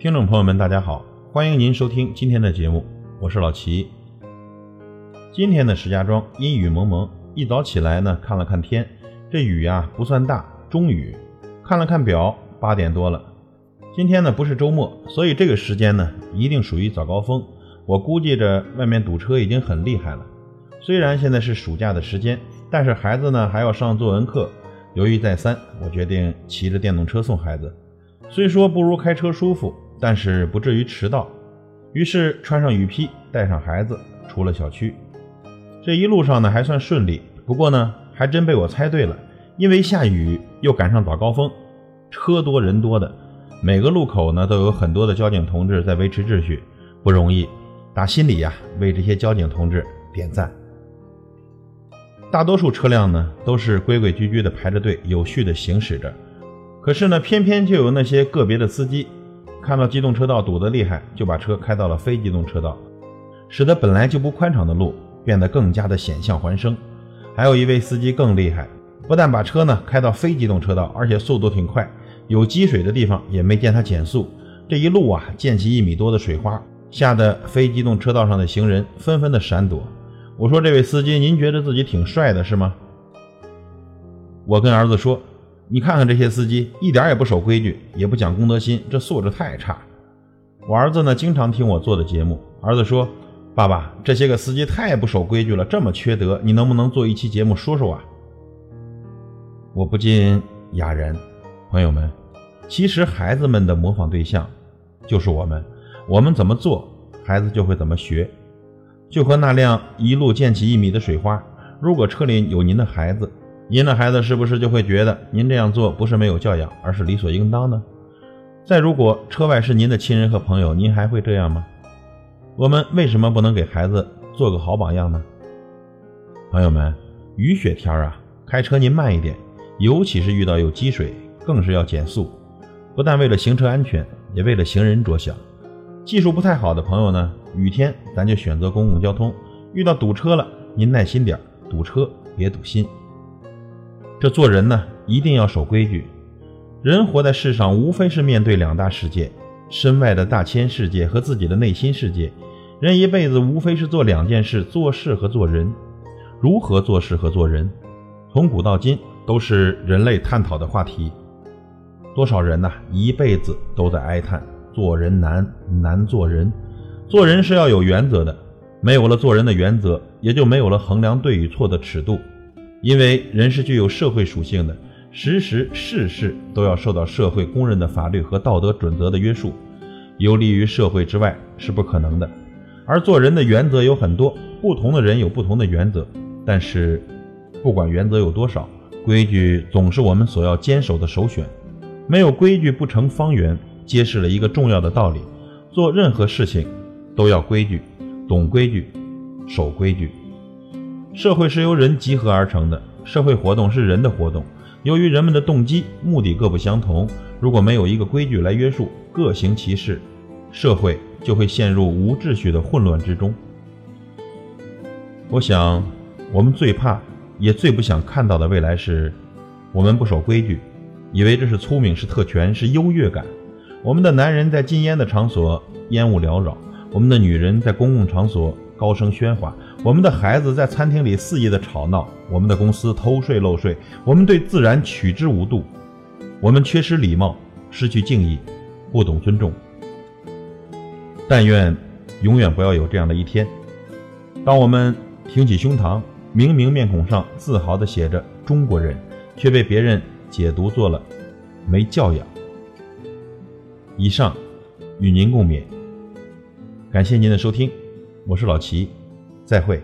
听众朋友们，大家好，欢迎您收听今天的节目，我是老齐。今天的石家庄阴雨蒙蒙，一早起来呢，看了看天，这雨呀不算大，中雨。看了看表，八点多了。今天呢不是周末，所以这个时间呢一定属于早高峰。我估计着外面堵车已经很厉害了。虽然现在是暑假的时间，但是孩子呢还要上作文课。犹豫再三，我决定骑着电动车送孩子。虽说不如开车舒服，但是不至于迟到。于是穿上雨披，带上孩子出了小区。这一路上呢还算顺利，不过呢还真被我猜对了，因为下雨又赶上早高峰，车多人多的，每个路口呢都有很多的交警同志在维持秩序，不容易。打心里呀为这些交警同志点赞。大多数车辆呢都是规规矩矩的排着队，有序的行驶着。可是呢，偏偏就有那些个别的司机，看到机动车道堵得厉害，就把车开到了非机动车道，使得本来就不宽敞的路变得更加的险象环生。还有一位司机更厉害，不但把车呢开到非机动车道，而且速度挺快，有积水的地方也没见他减速。这一路啊，溅起一米多的水花，吓得非机动车道上的行人纷纷的闪躲。我说：“这位司机，您觉得自己挺帅的是吗？”我跟儿子说：“你看看这些司机，一点也不守规矩，也不讲公德心，这素质太差。”我儿子呢，经常听我做的节目。儿子说：“爸爸，这些个司机太不守规矩了，这么缺德，你能不能做一期节目说说啊？”我不禁哑然。朋友们，其实孩子们的模仿对象就是我们，我们怎么做，孩子就会怎么学。就和那辆一路溅起一米的水花，如果车里有您的孩子，您的孩子是不是就会觉得您这样做不是没有教养，而是理所应当呢？再如果车外是您的亲人和朋友，您还会这样吗？我们为什么不能给孩子做个好榜样呢？朋友们，雨雪天啊，开车您慢一点，尤其是遇到有积水，更是要减速，不但为了行车安全，也为了行人着想。技术不太好的朋友呢？雨天咱就选择公共交通，遇到堵车了，您耐心点堵车别堵心。这做人呢，一定要守规矩。人活在世上，无非是面对两大世界：身外的大千世界和自己的内心世界。人一辈子无非是做两件事：做事和做人。如何做事和做人，从古到今都是人类探讨的话题。多少人呐，一辈子都在哀叹做人难，难做人。做人是要有原则的，没有了做人的原则，也就没有了衡量对与错的尺度。因为人是具有社会属性的，时时事事都要受到社会公认的法律和道德准则的约束，游离于社会之外是不可能的。而做人的原则有很多，不同的人有不同的原则，但是不管原则有多少，规矩总是我们所要坚守的首选。没有规矩不成方圆，揭示了一个重要的道理：做任何事情。都要规矩，懂规矩，守规矩。社会是由人集合而成的，社会活动是人的活动。由于人们的动机、目的各不相同，如果没有一个规矩来约束，各行其事，社会就会陷入无秩序的混乱之中。我想，我们最怕也最不想看到的未来是，我们不守规矩，以为这是聪明、是特权、是优越感。我们的男人在禁烟的场所烟雾缭绕。我们的女人在公共场所高声喧哗，我们的孩子在餐厅里肆意的吵闹，我们的公司偷税漏税，我们对自然取之无度，我们缺失礼貌，失去敬意，不懂尊重。但愿永远不要有这样的一天，当我们挺起胸膛，明明面孔上自豪的写着“中国人”，却被别人解读做了没教养。以上与您共勉。感谢您的收听，我是老齐，再会。